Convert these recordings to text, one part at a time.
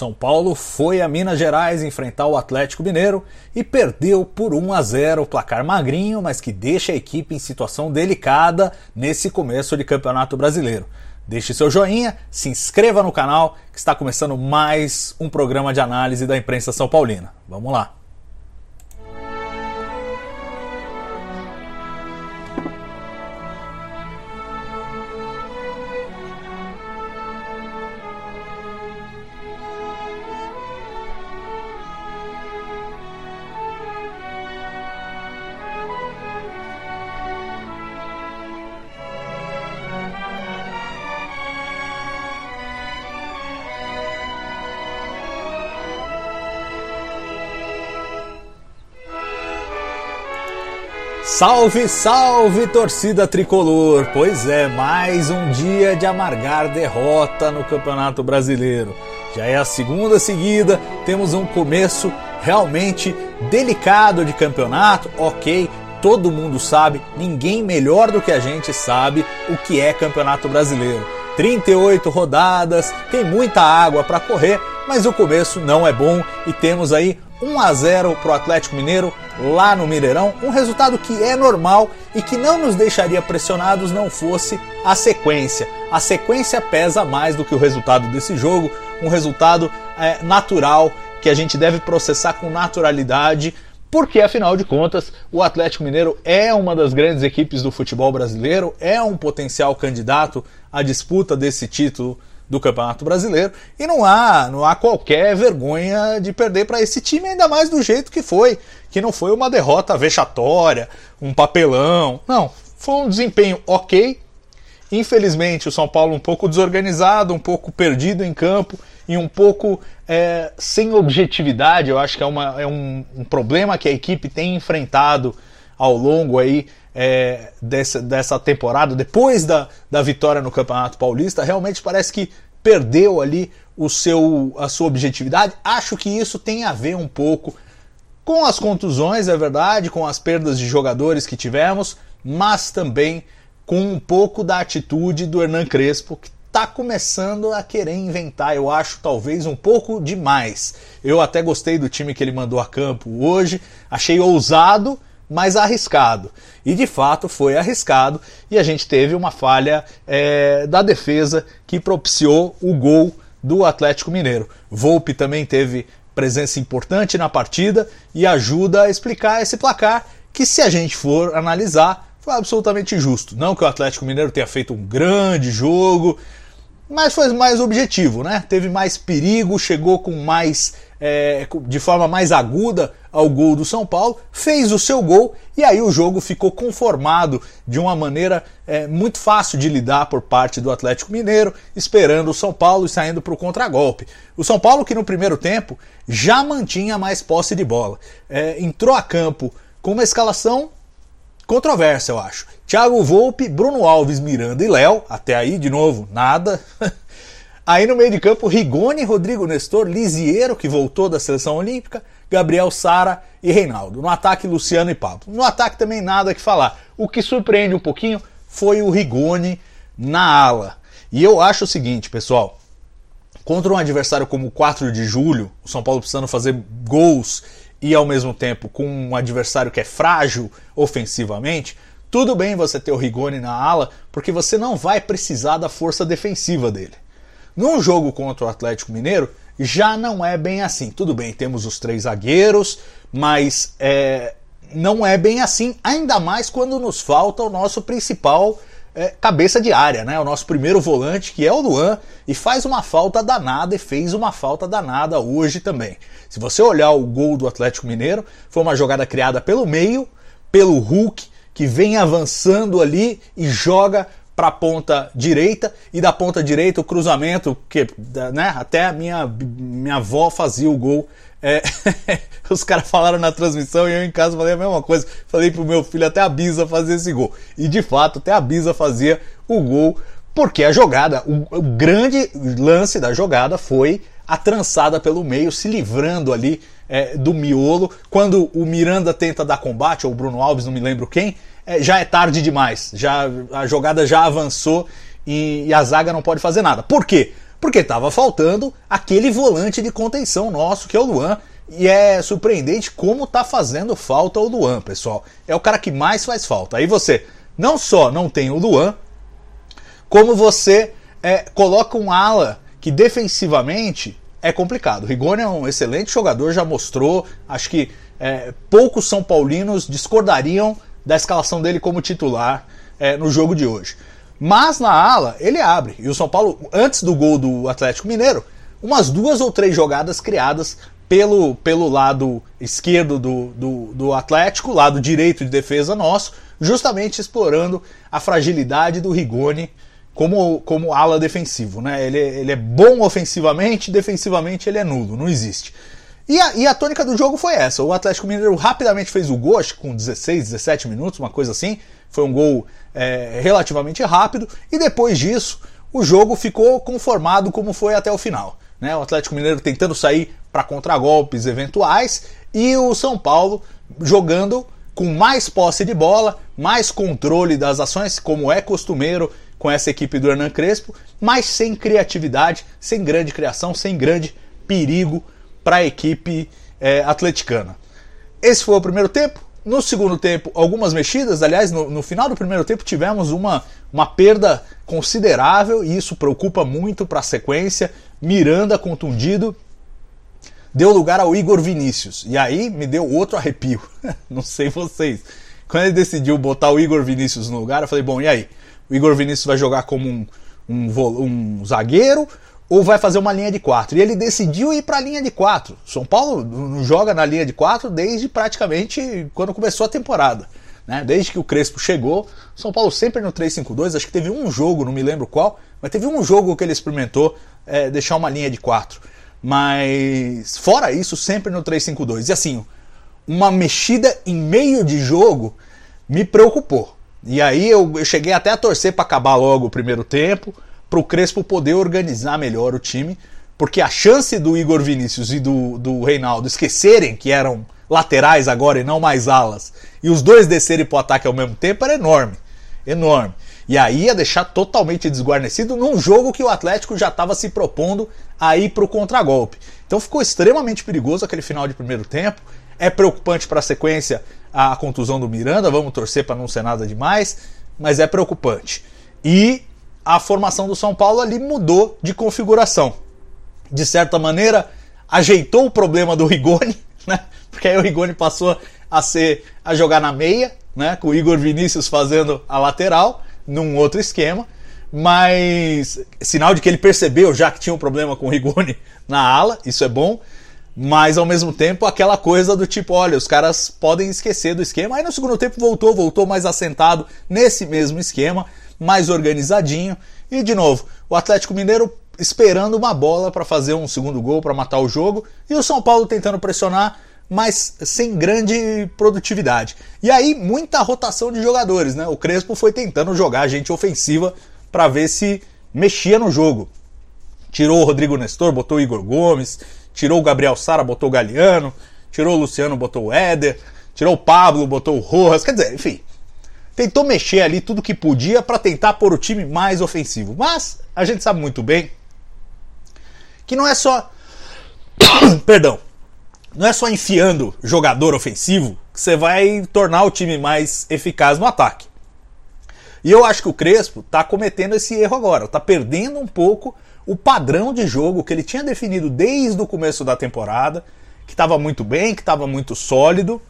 São Paulo foi a Minas Gerais enfrentar o Atlético Mineiro e perdeu por 1 a 0, placar magrinho, mas que deixa a equipe em situação delicada nesse começo de Campeonato Brasileiro. Deixe seu joinha, se inscreva no canal, que está começando mais um programa de análise da imprensa São Paulina. Vamos lá! Salve, salve torcida tricolor! Pois é, mais um dia de amargar derrota no Campeonato Brasileiro. Já é a segunda seguida, temos um começo realmente delicado de campeonato, ok. Todo mundo sabe, ninguém melhor do que a gente sabe o que é Campeonato Brasileiro. 38 rodadas, tem muita água para correr, mas o começo não é bom e temos aí 1 a 0 para o Atlético Mineiro lá no Mineirão, um resultado que é normal e que não nos deixaria pressionados não fosse a sequência. A sequência pesa mais do que o resultado desse jogo, um resultado é, natural que a gente deve processar com naturalidade, porque afinal de contas o Atlético Mineiro é uma das grandes equipes do futebol brasileiro, é um potencial candidato à disputa desse título do Campeonato Brasileiro e não há, não há qualquer vergonha de perder para esse time, ainda mais do jeito que foi, que não foi uma derrota vexatória, um papelão, não, foi um desempenho ok. Infelizmente, o São Paulo um pouco desorganizado, um pouco perdido em campo e um pouco é, sem objetividade. Eu acho que é, uma, é um, um problema que a equipe tem enfrentado ao longo aí é, dessa, dessa temporada, depois da, da vitória no Campeonato Paulista, realmente parece que perdeu ali o seu, a sua objetividade. Acho que isso tem a ver um pouco com as contusões, é verdade, com as perdas de jogadores que tivemos, mas também com um pouco da atitude do Hernan Crespo, que está começando a querer inventar, eu acho talvez um pouco demais. Eu até gostei do time que ele mandou a campo hoje, achei ousado, mas arriscado. E de fato foi arriscado e a gente teve uma falha é, da defesa que propiciou o gol do Atlético Mineiro. Volpe também teve presença importante na partida e ajuda a explicar esse placar que, se a gente for analisar, foi absolutamente justo. Não que o Atlético Mineiro tenha feito um grande jogo, mas foi mais objetivo, né? Teve mais perigo, chegou com mais é, de forma mais aguda ao gol do São Paulo, fez o seu gol e aí o jogo ficou conformado de uma maneira é, muito fácil de lidar por parte do Atlético Mineiro, esperando o São Paulo e saindo para o contragolpe. O São Paulo que no primeiro tempo já mantinha mais posse de bola, é, entrou a campo com uma escalação controversa, eu acho. Thiago Volpe, Bruno Alves, Miranda e Léo, até aí de novo nada. Aí no meio de campo, Rigoni, Rodrigo Nestor, Lisiero, que voltou da seleção olímpica, Gabriel Sara e Reinaldo. No ataque, Luciano e Pablo. No ataque também nada que falar. O que surpreende um pouquinho foi o Rigoni na ala. E eu acho o seguinte, pessoal. Contra um adversário como o 4 de julho, o São Paulo precisando fazer gols e ao mesmo tempo com um adversário que é frágil ofensivamente, tudo bem você ter o Rigoni na ala, porque você não vai precisar da força defensiva dele. Num jogo contra o Atlético Mineiro, já não é bem assim. Tudo bem, temos os três zagueiros, mas é, não é bem assim, ainda mais quando nos falta o nosso principal é, cabeça de área, né? O nosso primeiro volante, que é o Luan, e faz uma falta danada e fez uma falta danada hoje também. Se você olhar o gol do Atlético Mineiro, foi uma jogada criada pelo meio, pelo Hulk, que vem avançando ali e joga para a ponta direita e da ponta direita o cruzamento que né, até a minha, minha avó fazia o gol. É, os caras falaram na transmissão e eu em casa falei a mesma coisa. Falei pro meu filho até a Bisa fazer esse gol. E de fato, até a Bisa fazia o gol, porque a jogada, o, o grande lance da jogada foi a trançada pelo meio, se livrando ali é, do miolo. Quando o Miranda tenta dar combate, ou o Bruno Alves, não me lembro quem, é, já é tarde demais. Já a jogada já avançou e, e, a zaga não pode fazer nada. Por quê? Porque estava faltando aquele volante de contenção nosso, que é o Luan. E é surpreendente como tá fazendo falta o Luan, pessoal. É o cara que mais faz falta. Aí você não só não tem o Luan, como você é, coloca um ala que defensivamente é complicado. O Rigoni é um excelente jogador, já mostrou. Acho que é, poucos São Paulinos discordariam da escalação dele como titular é, no jogo de hoje. Mas na ala, ele abre. E o São Paulo, antes do gol do Atlético Mineiro, umas duas ou três jogadas criadas pelo, pelo lado esquerdo do, do, do Atlético, lado direito de defesa nosso, justamente explorando a fragilidade do Rigoni como, como ala defensivo. Né? Ele, ele é bom ofensivamente, defensivamente ele é nulo, não existe. E a, e a tônica do jogo foi essa. O Atlético Mineiro rapidamente fez o gol, acho que com 16, 17 minutos, uma coisa assim. Foi um gol é, relativamente rápido. E depois disso, o jogo ficou conformado como foi até o final. Né? O Atlético Mineiro tentando sair para contragolpes eventuais e o São Paulo jogando com mais posse de bola, mais controle das ações, como é costumeiro com essa equipe do Hernan Crespo, mas sem criatividade, sem grande criação, sem grande perigo para a equipe é, atleticana. Esse foi o primeiro tempo. No segundo tempo, algumas mexidas. Aliás, no, no, final do primeiro tempo tivemos uma, uma perda considerável e isso preocupa muito para a sequência. Miranda contundido deu lugar ao Igor Vinícius. E aí me deu outro arrepio. Não sei vocês. Quando ele decidiu botar o Igor Vinícius no lugar, eu falei: bom, e aí? O Igor Vinícius vai jogar como um, um, um zagueiro ou vai fazer uma linha de quatro. E ele decidiu ir para a linha de quatro. São Paulo não joga na linha de quatro desde praticamente quando começou a temporada. Né? Desde que o Crespo chegou, São Paulo sempre no 3-5-2. Acho que teve um jogo, não me lembro qual, mas teve um jogo que ele experimentou é, deixar uma linha de quatro. Mas fora isso, sempre no 3-5-2. E assim, uma mexida em meio de jogo me preocupou. E aí eu, eu cheguei até a torcer para acabar logo o primeiro tempo para o Crespo poder organizar melhor o time, porque a chance do Igor Vinícius e do, do Reinaldo esquecerem que eram laterais agora e não mais alas, e os dois descerem para o ataque ao mesmo tempo era enorme. Enorme. E aí ia deixar totalmente desguarnecido num jogo que o Atlético já estava se propondo a ir para o contragolpe. Então ficou extremamente perigoso aquele final de primeiro tempo. É preocupante para a sequência a contusão do Miranda, vamos torcer para não ser nada demais, mas é preocupante. E a formação do São Paulo ali mudou de configuração. De certa maneira, ajeitou o problema do Rigoni, né? Porque aí o Rigoni passou a ser a jogar na meia, né? Com o Igor Vinícius fazendo a lateral num outro esquema, mas sinal de que ele percebeu já que tinha um problema com o Rigoni na ala, isso é bom. Mas ao mesmo tempo, aquela coisa do tipo, olha, os caras podem esquecer do esquema. Aí no segundo tempo voltou, voltou mais assentado nesse mesmo esquema mais organizadinho. E de novo, o Atlético Mineiro esperando uma bola para fazer um segundo gol para matar o jogo e o São Paulo tentando pressionar, mas sem grande produtividade. E aí muita rotação de jogadores, né? O Crespo foi tentando jogar gente ofensiva para ver se mexia no jogo. Tirou o Rodrigo Nestor, botou o Igor Gomes, tirou o Gabriel Sara, botou o Galeano, tirou o Luciano, botou o Éder, tirou o Pablo, botou o Rojas, quer dizer, enfim, tentou mexer ali tudo que podia para tentar pôr o time mais ofensivo. Mas a gente sabe muito bem que não é só. Perdão. Não é só enfiando jogador ofensivo que você vai tornar o time mais eficaz no ataque. E eu acho que o Crespo está cometendo esse erro agora, está perdendo um pouco o padrão de jogo que ele tinha definido desde o começo da temporada, que estava muito bem, que estava muito sólido,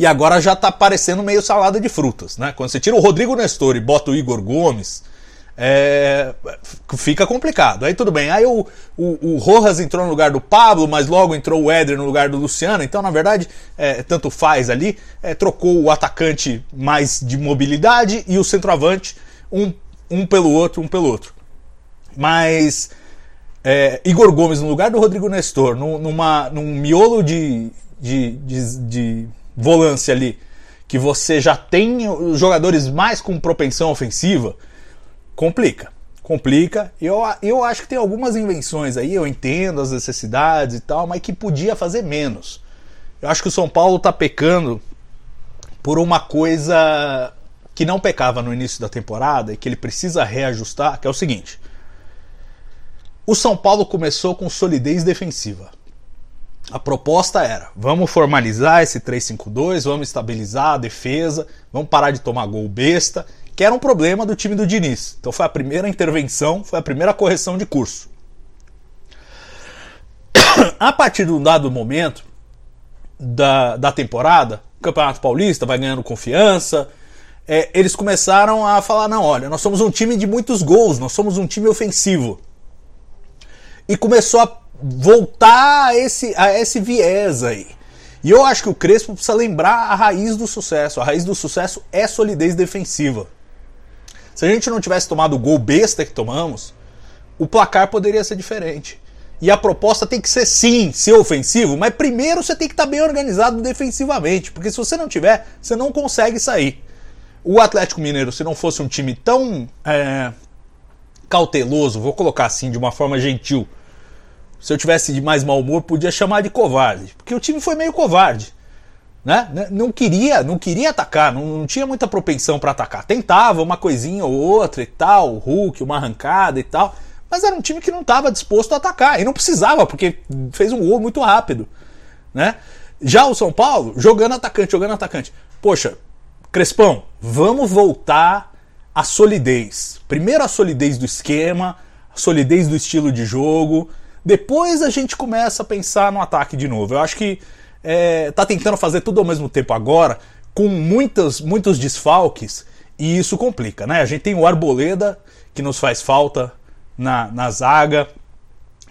e agora já tá parecendo meio salada de frutas, né? Quando você tira o Rodrigo Nestor e bota o Igor Gomes, é, fica complicado. Aí tudo bem. Aí o, o, o, Rojas entrou no lugar do Pablo, mas logo entrou o Éder no lugar do Luciano. Então, na verdade, é, tanto faz ali. É, trocou o atacante mais de mobilidade e o centroavante, um, um pelo outro, um pelo outro. Mas é, Igor Gomes no lugar do Rodrigo Nestor, numa, num miolo de, de, de, de volância ali, que você já tem os jogadores mais com propensão ofensiva, complica. Complica. Eu, eu acho que tem algumas invenções aí, eu entendo as necessidades e tal, mas que podia fazer menos. Eu acho que o São Paulo está pecando por uma coisa que não pecava no início da temporada e que ele precisa reajustar, que é o seguinte. O São Paulo começou com solidez defensiva. A proposta era: vamos formalizar esse 3-5-2, vamos estabilizar a defesa, vamos parar de tomar gol besta, que era um problema do time do Diniz. Então foi a primeira intervenção, foi a primeira correção de curso. A partir de um dado momento da, da temporada, o Campeonato Paulista vai ganhando confiança, é, eles começaram a falar: não, olha, nós somos um time de muitos gols, nós somos um time ofensivo. E começou a voltar a esse, a esse viés aí. E eu acho que o Crespo precisa lembrar a raiz do sucesso. A raiz do sucesso é solidez defensiva. Se a gente não tivesse tomado o gol besta que tomamos, o placar poderia ser diferente. E a proposta tem que ser sim, ser ofensivo, mas primeiro você tem que estar bem organizado defensivamente, porque se você não tiver, você não consegue sair. O Atlético Mineiro, se não fosse um time tão é, cauteloso, vou colocar assim de uma forma gentil, se eu tivesse de mais mau humor, podia chamar de covarde, porque o time foi meio covarde. Né? Não queria, não queria atacar, não, não tinha muita propensão para atacar. Tentava uma coisinha ou outra e tal, o Hulk, uma arrancada e tal, mas era um time que não estava disposto a atacar e não precisava, porque fez um gol muito rápido, né? Já o São Paulo, jogando atacante, jogando atacante. Poxa, Crespão, vamos voltar à solidez. Primeiro a solidez do esquema, a solidez do estilo de jogo, depois a gente começa a pensar no ataque de novo. Eu acho que é, tá tentando fazer tudo ao mesmo tempo agora, com muitas, muitos desfalques, e isso complica, né? A gente tem o Arboleda, que nos faz falta na, na zaga,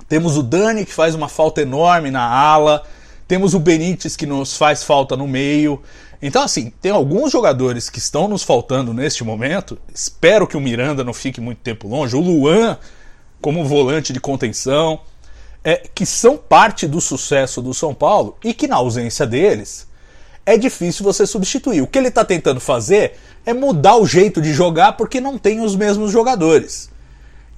temos o Dani, que faz uma falta enorme na ala, temos o Benítez, que nos faz falta no meio. Então, assim, tem alguns jogadores que estão nos faltando neste momento. Espero que o Miranda não fique muito tempo longe. O Luan, como volante de contenção é, que são parte do sucesso do São Paulo e que na ausência deles é difícil você substituir. O que ele está tentando fazer é mudar o jeito de jogar porque não tem os mesmos jogadores.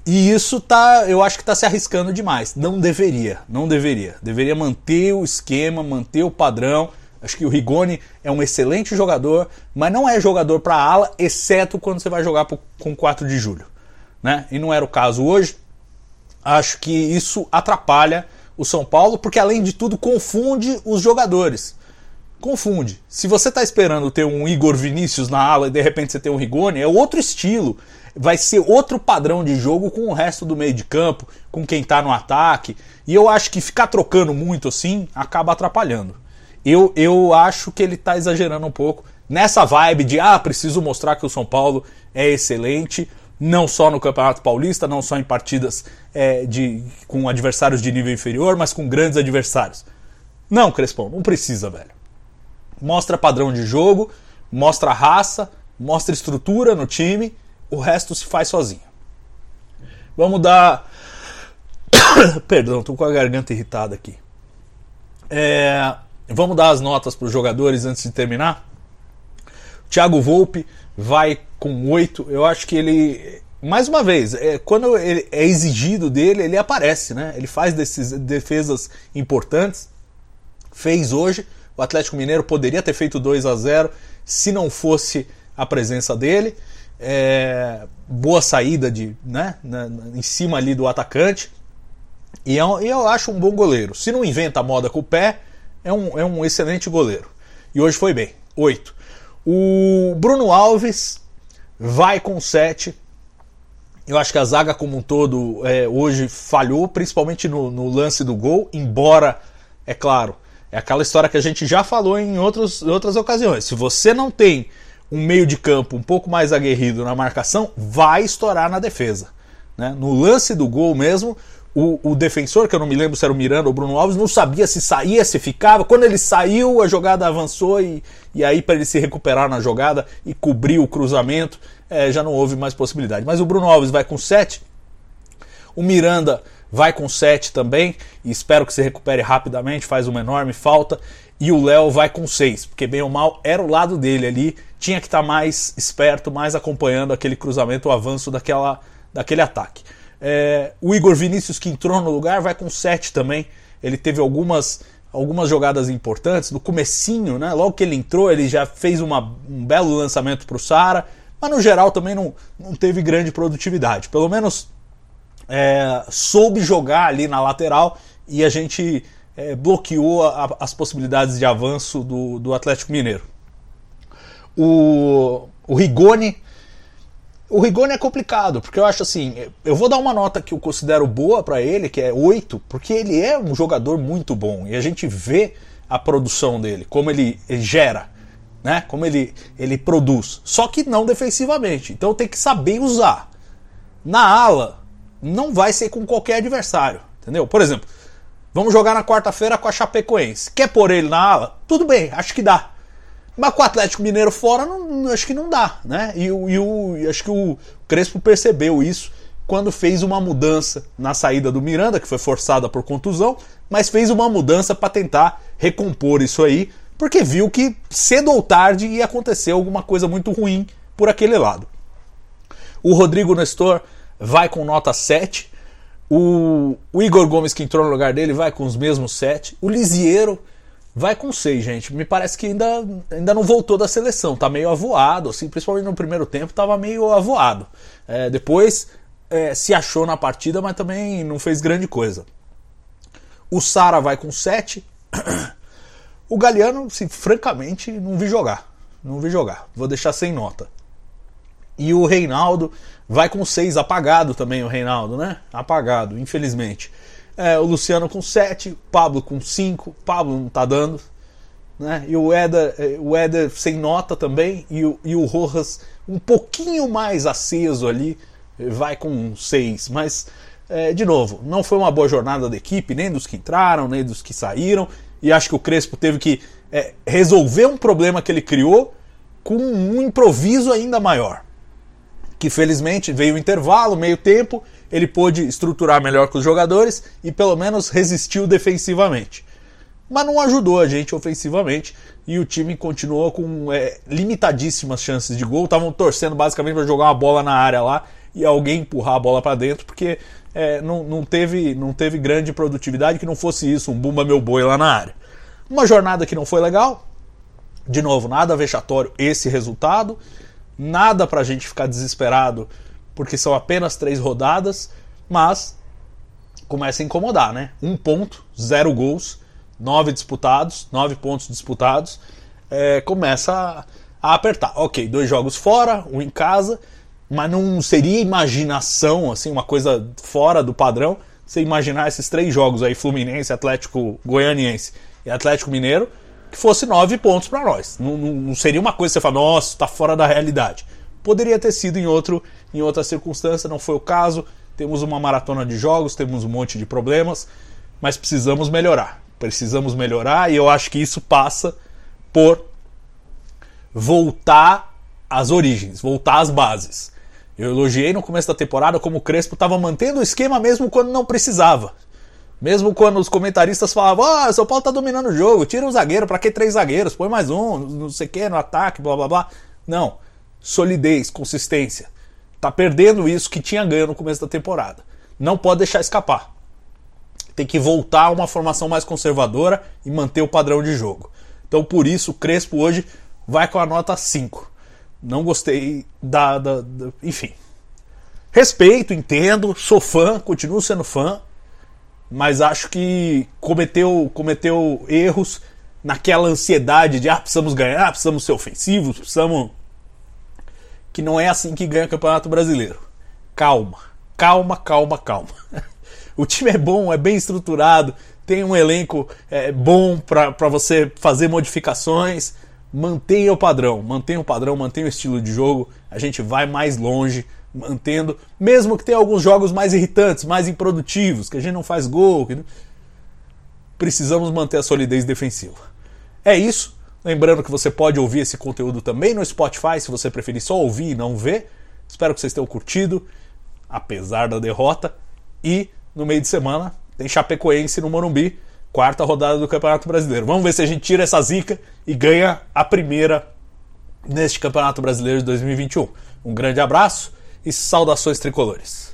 E isso tá, eu acho que está se arriscando demais. Não deveria, não deveria. Deveria manter o esquema, manter o padrão. Acho que o Rigoni é um excelente jogador, mas não é jogador para ala, exceto quando você vai jogar com 4 de julho. Né? E não era o caso hoje acho que isso atrapalha o São Paulo, porque além de tudo confunde os jogadores. Confunde. Se você está esperando ter um Igor Vinícius na ala e de repente você tem um Rigoni, é outro estilo. Vai ser outro padrão de jogo com o resto do meio de campo, com quem está no ataque. E eu acho que ficar trocando muito assim acaba atrapalhando. Eu, eu acho que ele está exagerando um pouco nessa vibe de ah, preciso mostrar que o São Paulo é excelente não só no Campeonato Paulista, não só em partidas é, de, com adversários de nível inferior, mas com grandes adversários. Não, Crespão, não precisa, velho. Mostra padrão de jogo, mostra raça, mostra estrutura no time, o resto se faz sozinho. Vamos dar. Perdão, tô com a garganta irritada aqui. É... Vamos dar as notas para os jogadores antes de terminar. Thiago Volpe vai com 8. Eu acho que ele. Mais uma vez, é, quando ele é exigido dele, ele aparece, né? Ele faz desses defesas importantes. Fez hoje. O Atlético Mineiro poderia ter feito 2 a 0 se não fosse a presença dele. É, boa saída de, né, na, na, em cima ali do atacante. E é eu acho um bom goleiro. Se não inventa a moda com o pé, é um, é um excelente goleiro. E hoje foi bem. 8. O Bruno Alves vai com 7. Eu acho que a zaga como um todo é, hoje falhou, principalmente no, no, lance do gol, embora, é claro, é aquela história que a gente já falou em outros, outras ocasiões. Se você não tem um meio de campo um pouco mais aguerrido na marcação, vai estourar na defesa. Né? No lance do gol mesmo, o, o, defensor, que eu não me lembro se era o Miranda ou o Bruno Alves, não sabia se saía, se ficava. Quando ele saiu, a jogada avançou e, e aí para ele se recuperar na jogada e cobrir o cruzamento, é, já não houve mais possibilidade. Mas o Bruno Alves vai com 7, o Miranda vai com 7 também, e espero que se recupere rapidamente, faz uma enorme falta. E o Léo vai com 6, porque bem ou mal era o lado dele ali, tinha que estar tá mais esperto, mais acompanhando aquele cruzamento, o avanço daquela, daquele ataque. É, o Igor Vinícius, que entrou no lugar, vai com 7 também. Ele teve algumas, algumas jogadas importantes. No comecinho, né, logo que ele entrou, ele já fez uma, um belo lançamento para o Sara. Mas no geral também não, não teve grande produtividade. Pelo menos é, soube jogar ali na lateral e a gente é, bloqueou a, as possibilidades de avanço do, do Atlético Mineiro. O, o Rigoni. O Rigoni é complicado, porque eu acho assim, eu vou dar uma nota que eu considero boa para ele, que é 8, porque ele é um jogador muito bom e a gente vê a produção dele, como ele, gera, né? Como ele, ele produz. Só que não defensivamente. Então tem que saber usar. Na ala, não vai ser com qualquer adversário, entendeu? Por exemplo, vamos jogar na quarta-feira com a Chapecoense. Quer pôr ele na ala? Tudo bem, acho que dá. Mas com o Atlético Mineiro fora, não, acho que não dá, né? E, e o, acho que o Crespo percebeu isso quando fez uma mudança na saída do Miranda, que foi forçada por contusão, mas fez uma mudança para tentar recompor isso aí, porque viu que cedo ou tarde ia acontecer alguma coisa muito ruim por aquele lado. O Rodrigo Nestor vai com nota 7. O, o Igor Gomes, que entrou no lugar dele, vai com os mesmos 7. O Lisieiro vai com 6, gente. Me parece que ainda, ainda não voltou da seleção. Tá meio avoado, assim, principalmente no primeiro tempo, tava meio avoado. É, depois é, se achou na partida, mas também não fez grande coisa. O Sara vai com 7. O Galeano, assim, francamente, não vi jogar. Não vi jogar. Vou deixar sem nota. E o Reinaldo vai com 6, apagado também o Reinaldo, né? Apagado, infelizmente. É, o Luciano com 7, Pablo com 5, Pablo não tá dando. Né? E o Éder, é, o Éder sem nota também, e o, e o Rojas um pouquinho mais aceso ali, vai com 6. Mas, é, de novo, não foi uma boa jornada da equipe, nem dos que entraram, nem dos que saíram. E acho que o Crespo teve que é, resolver um problema que ele criou com um improviso ainda maior que felizmente veio o intervalo, meio tempo, ele pôde estruturar melhor com os jogadores e pelo menos resistiu defensivamente. Mas não ajudou a gente ofensivamente e o time continuou com é, limitadíssimas chances de gol. Estavam torcendo basicamente para jogar uma bola na área lá e alguém empurrar a bola para dentro, porque é, não, não, teve, não teve grande produtividade que não fosse isso, um bumba meu boi lá na área. Uma jornada que não foi legal, de novo, nada vexatório esse resultado nada para a gente ficar desesperado, porque são apenas três rodadas, mas começa a incomodar, né? Um ponto, zero gols, nove disputados, nove pontos disputados, é, começa a, a apertar. Ok, dois jogos fora, um em casa, mas não seria imaginação, assim, uma coisa fora do padrão, você imaginar esses três jogos aí, Fluminense, Atlético Goianiense e Atlético Mineiro, que fosse nove pontos para nós. Não, não, não, seria uma coisa que você fala, nossa, está fora da realidade. Poderia ter sido em, outro, em outra circunstância, não foi o caso. Temos uma maratona de jogos, temos um monte de problemas, mas precisamos melhorar. Precisamos melhorar e eu acho que isso passa por voltar às origens, voltar às bases. Eu elogiei no começo da temporada como o Crespo estava mantendo o esquema mesmo quando não precisava. Mesmo quando os comentaristas falavam, ah, o São Paulo tá dominando o jogo, tira um zagueiro, para que três zagueiros? Põe mais um, não sei o que, no ataque, blá blá blá. Não. Solidez, consistência. Tá perdendo isso que tinha ganho no começo da temporada. Não pode deixar escapar. Tem que voltar a uma formação mais conservadora e manter o padrão de jogo. Então por isso o Crespo hoje vai com a nota 5. Não gostei da, da, da. Enfim. Respeito, entendo, sou fã, continuo sendo fã, mas acho que cometeu, cometeu erros naquela ansiedade de ah, precisamos ganhar, precisamos ser ofensivos, precisamos. Que não é assim que ganha o Campeonato Brasileiro. Calma, calma, calma, calma. o time é bom, é bem estruturado, tem um elenco é, bom para você fazer modificações. Mantenha o padrão, mantenha o padrão, mantenha o estilo de jogo. A gente vai mais longe mantendo, mesmo que tenha alguns jogos mais irritantes, mais improdutivos, que a gente não faz gol, que... precisamos manter a solidez defensiva. É isso. Lembrando que você pode ouvir esse conteúdo também no Spotify, se você preferir só ouvir e não ver. Espero que vocês tenham curtido, apesar da derrota. E no meio de semana tem Chapecoense no Morumbi, quarta rodada do Campeonato Brasileiro. Vamos ver se a gente tira essa zica e ganha a primeira neste Campeonato Brasileiro de 2021. Um grande abraço e saudações tricolores.